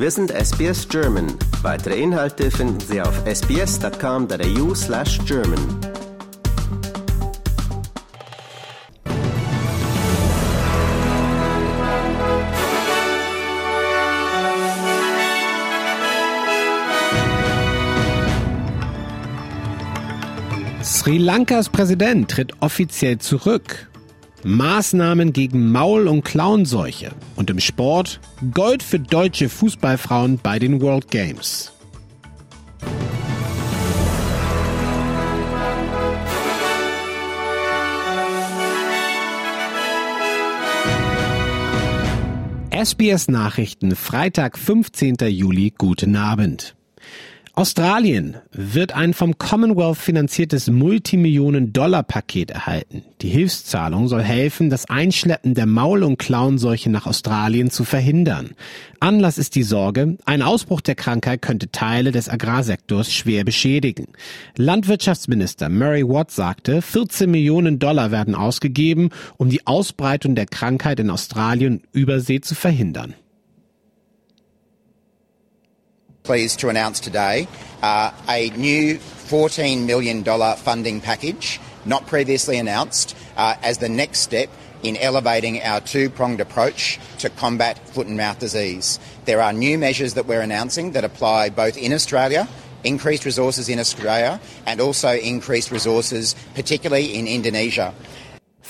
Wir sind SBS German. Weitere Inhalte finden Sie auf sbs.com.au slash German. Sri Lankas Präsident tritt offiziell zurück. Maßnahmen gegen Maul- und Klauenseuche. Und im Sport Gold für deutsche Fußballfrauen bei den World Games. SBS Nachrichten, Freitag, 15. Juli, guten Abend. Australien wird ein vom Commonwealth finanziertes Multimillionen-Dollar-Paket erhalten. Die Hilfszahlung soll helfen, das Einschleppen der Maul- und Klauenseuche nach Australien zu verhindern. Anlass ist die Sorge, ein Ausbruch der Krankheit könnte Teile des Agrarsektors schwer beschädigen. Landwirtschaftsminister Murray Watt sagte, 14 Millionen Dollar werden ausgegeben, um die Ausbreitung der Krankheit in Australien Übersee zu verhindern. Pleased to announce today uh, a new $14 million funding package, not previously announced, uh, as the next step in elevating our two pronged approach to combat foot and mouth disease. There are new measures that we're announcing that apply both in Australia. Increased resources in Australia and also increased resources, particularly in Indonesia.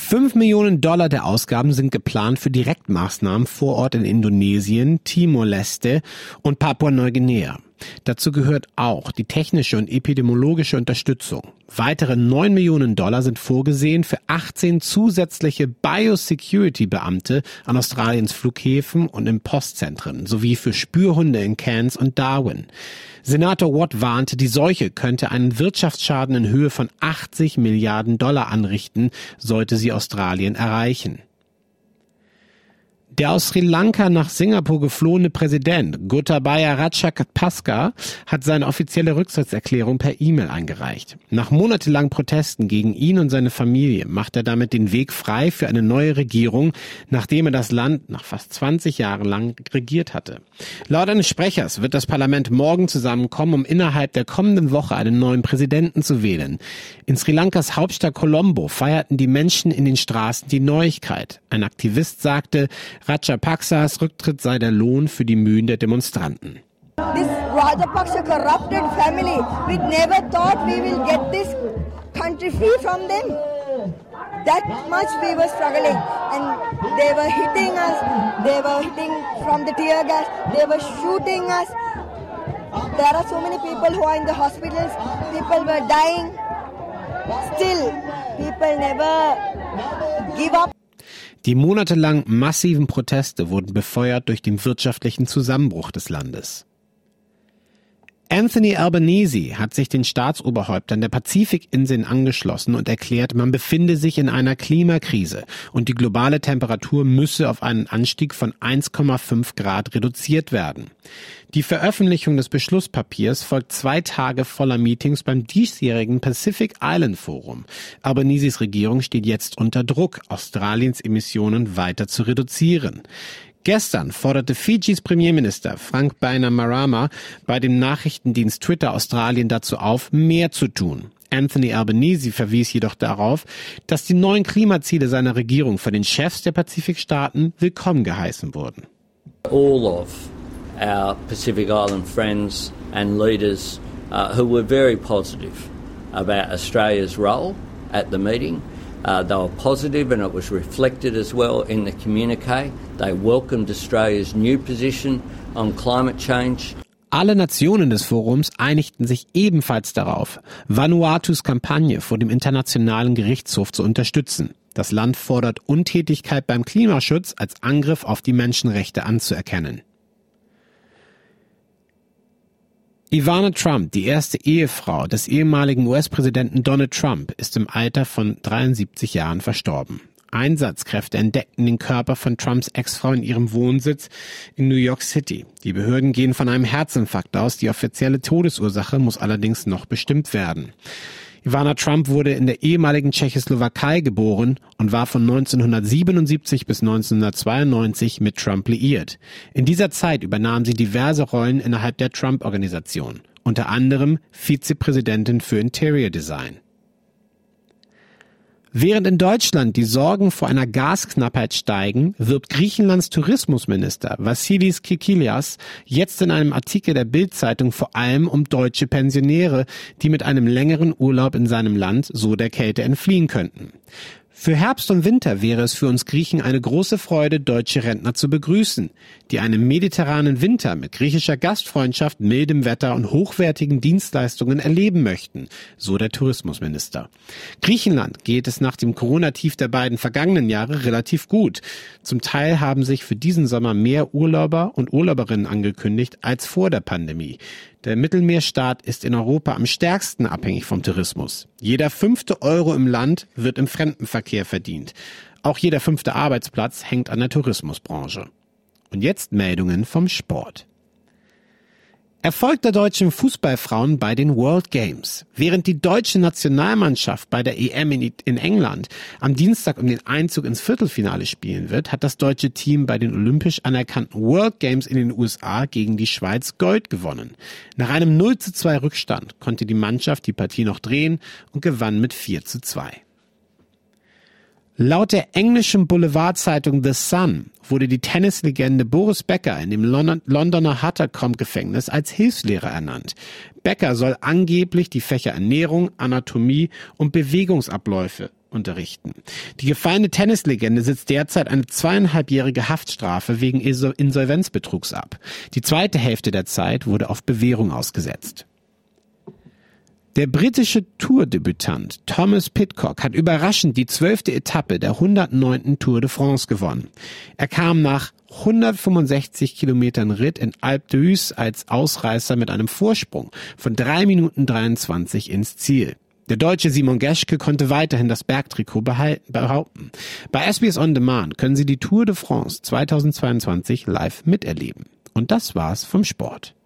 5 Millionen Dollar der Ausgaben sind geplant für Direktmaßnahmen vor Ort in Indonesien, Timor-Leste und Papua-Neuguinea. Dazu gehört auch die technische und epidemiologische Unterstützung. Weitere 9 Millionen Dollar sind vorgesehen für 18 zusätzliche Biosecurity-Beamte an Australiens Flughäfen und in Postzentren sowie für Spürhunde in Cairns und Darwin. Senator Watt warnte, die Seuche könnte einen Wirtschaftsschaden in Höhe von 80 Milliarden Dollar anrichten, sollte sie Australien erreichen. Der aus Sri Lanka nach Singapur geflohene Präsident Gotabaya Rajapaksa hat seine offizielle Rücktrittserklärung per E-Mail eingereicht. Nach monatelangen Protesten gegen ihn und seine Familie macht er damit den Weg frei für eine neue Regierung, nachdem er das Land nach fast 20 Jahren lang regiert hatte. Laut eines Sprechers wird das Parlament morgen zusammenkommen, um innerhalb der kommenden Woche einen neuen Präsidenten zu wählen. In Sri Lankas Hauptstadt Colombo feierten die Menschen in den Straßen die Neuigkeit. Ein Aktivist sagte, Rajapaksas Rücktritt sei der Lohn für die Mühen der Demonstranten. This Rajapaksa corrupted family, we never thought we will get this country free from them. That much we were struggling and they were hitting us, they were hitting from the tear gas, they were shooting us. There are so many people who are in the hospitals, people were dying. Still, people never give up. Die monatelang massiven Proteste wurden befeuert durch den wirtschaftlichen Zusammenbruch des Landes. Anthony Albanese hat sich den Staatsoberhäuptern der Pazifikinseln angeschlossen und erklärt, man befinde sich in einer Klimakrise und die globale Temperatur müsse auf einen Anstieg von 1,5 Grad reduziert werden. Die Veröffentlichung des Beschlusspapiers folgt zwei Tage voller Meetings beim diesjährigen Pacific Island Forum. Albaneses Regierung steht jetzt unter Druck, Australiens Emissionen weiter zu reduzieren. Gestern forderte Fijis Premierminister Frank Bainimarama bei dem Nachrichtendienst Twitter Australien dazu auf, mehr zu tun. Anthony Albanese verwies jedoch darauf, dass die neuen Klimaziele seiner Regierung von den Chefs der Pazifikstaaten willkommen geheißen wurden. All of our Pacific Island friends and leaders uh, who were very positive about Australia's role at the meeting Uh, they were positive and it was reflected as well in the communique. They welcomed Australia's new position on climate change. Alle Nationen des Forums einigten sich ebenfalls darauf, Vanuatus Kampagne vor dem Internationalen Gerichtshof zu unterstützen. Das Land fordert Untätigkeit beim Klimaschutz als Angriff auf die Menschenrechte anzuerkennen. Ivana Trump, die erste Ehefrau des ehemaligen US-Präsidenten Donald Trump, ist im Alter von 73 Jahren verstorben. Einsatzkräfte entdeckten den Körper von Trumps Ex-Frau in ihrem Wohnsitz in New York City. Die Behörden gehen von einem Herzinfarkt aus. Die offizielle Todesursache muss allerdings noch bestimmt werden. Ivana Trump wurde in der ehemaligen Tschechoslowakei geboren und war von 1977 bis 1992 mit Trump liiert. In dieser Zeit übernahm sie diverse Rollen innerhalb der Trump-Organisation, unter anderem Vizepräsidentin für Interior Design. Während in Deutschland die Sorgen vor einer Gasknappheit steigen, wirbt Griechenlands Tourismusminister Vassilis Kikilias jetzt in einem Artikel der Bild-Zeitung vor allem um deutsche Pensionäre, die mit einem längeren Urlaub in seinem Land so der Kälte entfliehen könnten. Für Herbst und Winter wäre es für uns Griechen eine große Freude, deutsche Rentner zu begrüßen, die einen mediterranen Winter mit griechischer Gastfreundschaft, mildem Wetter und hochwertigen Dienstleistungen erleben möchten, so der Tourismusminister. Griechenland geht es nach dem Corona-Tief der beiden vergangenen Jahre relativ gut. Zum Teil haben sich für diesen Sommer mehr Urlauber und Urlauberinnen angekündigt als vor der Pandemie. Der Mittelmeerstaat ist in Europa am stärksten abhängig vom Tourismus. Jeder fünfte Euro im Land wird im Fremdenverkehr verdient. Auch jeder fünfte Arbeitsplatz hängt an der Tourismusbranche. Und jetzt Meldungen vom Sport. Erfolg der deutschen Fußballfrauen bei den World Games. Während die deutsche Nationalmannschaft bei der EM in, England am Dienstag um den Einzug ins Viertelfinale spielen wird, hat das deutsche Team bei den olympisch anerkannten World Games in den USA gegen die Schweiz Gold gewonnen. Nach einem 0 zu 2 Rückstand konnte die Mannschaft die Partie noch drehen und gewann mit 4 zu 2. Laut der englischen Boulevardzeitung The Sun wurde die Tennislegende Boris Becker in dem Londoner Hattercombe-Gefängnis als Hilfslehrer ernannt. Becker soll angeblich die Fächer Ernährung, Anatomie und Bewegungsabläufe unterrichten. Die gefallene Tennislegende sitzt derzeit eine zweieinhalbjährige Haftstrafe wegen Insolvenzbetrugs ab. Die zweite Hälfte der Zeit wurde auf Bewährung ausgesetzt. Der britische Tourdebütant Thomas Pitcock hat überraschend die zwölfte Etappe der 109. Tour de France gewonnen. Er kam nach 165 Kilometern Ritt in Alpe d'Huez als Ausreißer mit einem Vorsprung von 3 Minuten 23 ins Ziel. Der deutsche Simon Geschke konnte weiterhin das Bergtrikot behaupten. Bei SBS On Demand können Sie die Tour de France 2022 live miterleben. Und das war's vom Sport.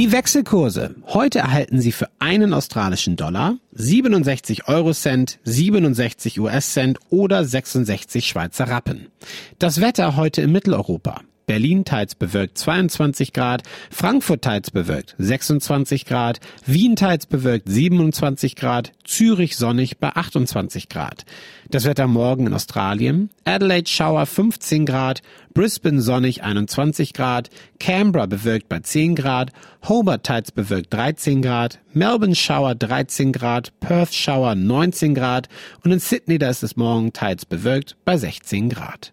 Die Wechselkurse. Heute erhalten Sie für einen australischen Dollar 67 Euro Cent, 67 US Cent oder 66 Schweizer Rappen. Das Wetter heute in Mitteleuropa. Berlin teils bewölkt 22 Grad, Frankfurt teils bewölkt 26 Grad, Wien teils bewölkt 27 Grad, Zürich sonnig bei 28 Grad. Das Wetter morgen in Australien, Adelaide Schauer 15 Grad, Brisbane sonnig 21 Grad, Canberra bewölkt bei 10 Grad, Hobart teils bewölkt 13 Grad, Melbourne Schauer 13 Grad, Perth Schauer 19 Grad und in Sydney da ist es morgen teils bewölkt bei 16 Grad.